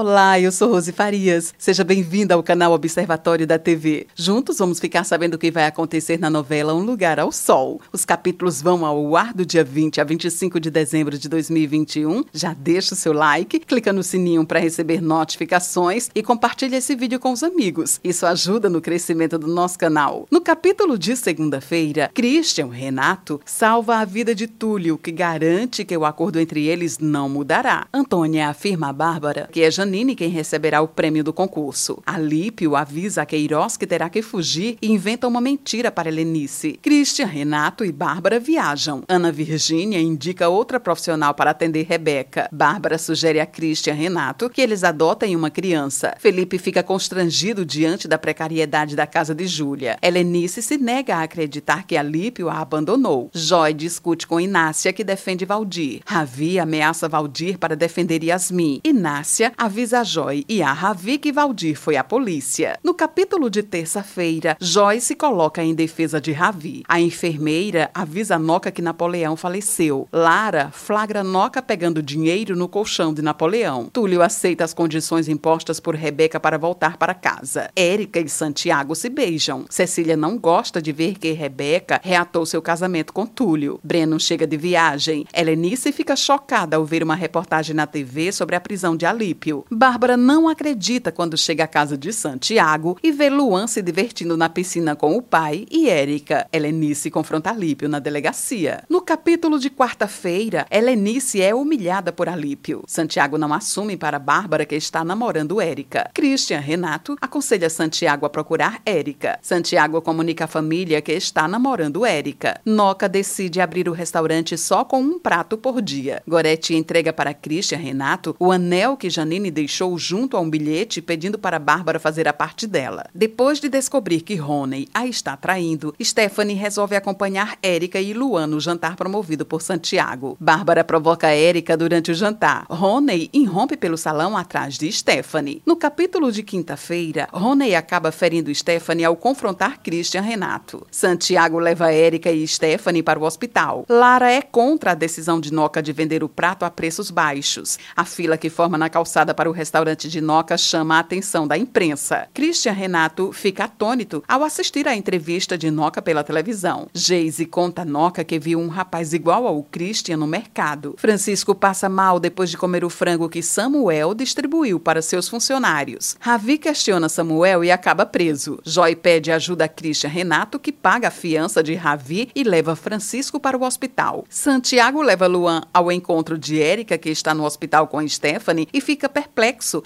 Olá, eu sou Rose Farias. Seja bem-vinda ao canal Observatório da TV. Juntos vamos ficar sabendo o que vai acontecer na novela Um Lugar ao Sol. Os capítulos vão ao ar do dia 20 a 25 de dezembro de 2021. Já deixa o seu like, clica no sininho para receber notificações e compartilha esse vídeo com os amigos. Isso ajuda no crescimento do nosso canal. No capítulo de segunda-feira, Christian Renato salva a vida de Túlio, que garante que o acordo entre eles não mudará. Antônia afirma a Bárbara que é Janine quem receberá o prêmio do concurso. Alípio avisa a Queiroz que terá que fugir e inventa uma mentira para Helenice. Christian, Renato e Bárbara viajam. Ana Virgínia indica outra profissional para atender Rebeca. Bárbara sugere a Christian Renato que eles adotem uma criança. Felipe fica constrangido diante da precariedade da casa de Júlia. Helenice se nega a acreditar que Alípio a abandonou. Joy discute com Inácia que defende Valdir. Ravi ameaça Valdir para defender Yasmin. Inácia avisa a Joy e a Ravi que Valdir foi à polícia. No capítulo de terça-feira, Joy se coloca em defesa de Ravi. A enfermeira avisa Noca que Napoleão faleceu. Lara flagra Noca pegando dinheiro no colchão de Napoleão. Túlio aceita as condições impostas por Rebeca para voltar para casa. Érica e Santiago se beijam. Cecília não gosta de ver que Rebeca reatou seu casamento com Túlio. Breno chega de viagem. Helenice fica chocada ao ver uma reportagem na TV sobre a prisão de Alípio. Bárbara não acredita quando chega à casa de Santiago e vê Luan se divertindo na piscina com o pai e Érica. Helenice confronta Alípio na delegacia. No capítulo de quarta-feira, Helenice é humilhada por Alípio. Santiago não assume para Bárbara que está namorando Érica. Christian Renato aconselha Santiago a procurar Érica. Santiago comunica à família que está namorando Érica. Noca decide abrir o restaurante só com um prato por dia. Goretti entrega para Christian Renato o anel que Janine deixou junto a um bilhete pedindo para Bárbara fazer a parte dela. Depois de descobrir que Rony a está traindo, Stephanie resolve acompanhar Érica e Luan no jantar promovido por Santiago. Bárbara provoca Érica durante o jantar. Rony irrompe pelo salão atrás de Stephanie. No capítulo de quinta-feira, Rony acaba ferindo Stephanie ao confrontar Christian Renato. Santiago leva Érica e Stephanie para o hospital. Lara é contra a decisão de Noca de vender o prato a preços baixos. A fila que forma na calçada para o restaurante de Noca chama a atenção da imprensa. Christian Renato fica atônito ao assistir à entrevista de Noca pela televisão. Geise conta a Noca que viu um rapaz igual ao Christian no mercado. Francisco passa mal depois de comer o frango que Samuel distribuiu para seus funcionários. Ravi questiona Samuel e acaba preso. Joy pede ajuda a Christian Renato, que paga a fiança de Ravi e leva Francisco para o hospital. Santiago leva Luan ao encontro de Érica, que está no hospital com Stephanie, e fica perplexo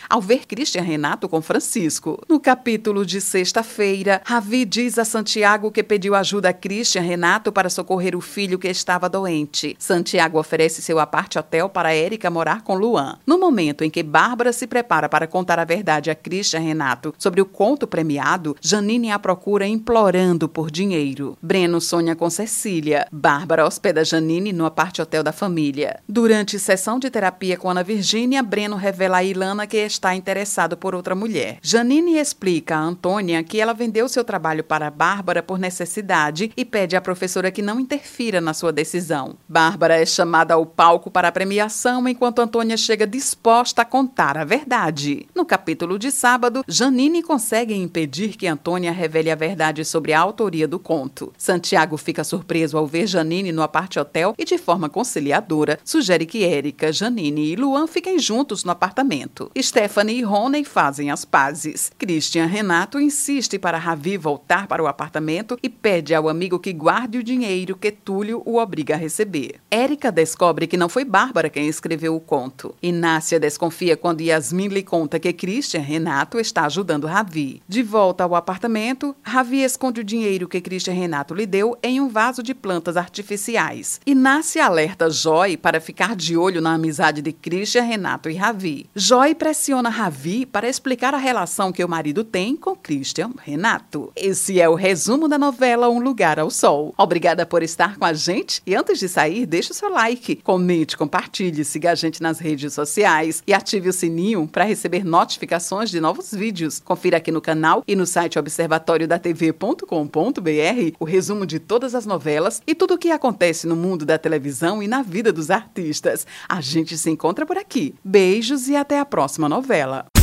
ao ver Christian Renato com Francisco. No capítulo de sexta-feira, Ravi diz a Santiago que pediu ajuda a Christian Renato para socorrer o filho que estava doente. Santiago oferece seu aparte hotel para Érica morar com Luan. No momento em que Bárbara se prepara para contar a verdade a Christian Renato sobre o conto premiado, Janine a procura implorando por dinheiro. Breno sonha com Cecília. Bárbara hospeda Janine no aparte hotel da família. Durante sessão de terapia com Ana Virgínia, Breno revela revela a Ilana que está interessado por outra mulher. Janine explica a Antônia que ela vendeu seu trabalho para Bárbara por necessidade e pede à professora que não interfira na sua decisão. Bárbara é chamada ao palco para a premiação enquanto Antônia chega disposta a contar a verdade. No capítulo de sábado, Janine consegue impedir que Antônia revele a verdade sobre a autoria do conto. Santiago fica surpreso ao ver Janine no aparte hotel e, de forma conciliadora, sugere que Érica, Janine e Luan fiquem juntos no apartamento. Stephanie e Rony fazem as pazes. Christian Renato insiste para Ravi voltar para o apartamento e pede ao amigo que guarde o dinheiro que Túlio o obriga a receber. Érica descobre que não foi Bárbara quem escreveu o conto. Inácia desconfia quando Yasmin lhe conta que Christian Renato está ajudando Ravi. De volta ao apartamento, Ravi esconde o dinheiro que Christian Renato lhe deu em um vaso de plantas artificiais. Inácia alerta Joy para ficar de olho na amizade de Christian Renato e Ravi. Joy pressiona Ravi para explicar a relação que o marido tem com Christian Renato. Esse é o resumo da novela Um Lugar ao Sol. Obrigada por estar com a gente e antes de sair, deixe o seu like, comente, compartilhe, siga a gente nas redes sociais e ative o sininho para receber notificações de novos vídeos. Confira aqui no canal e no site observatoriodatv.com.br o resumo de todas as novelas e tudo o que acontece no mundo da televisão e na vida dos artistas. A gente se encontra por aqui. Beijos e até a próxima novela.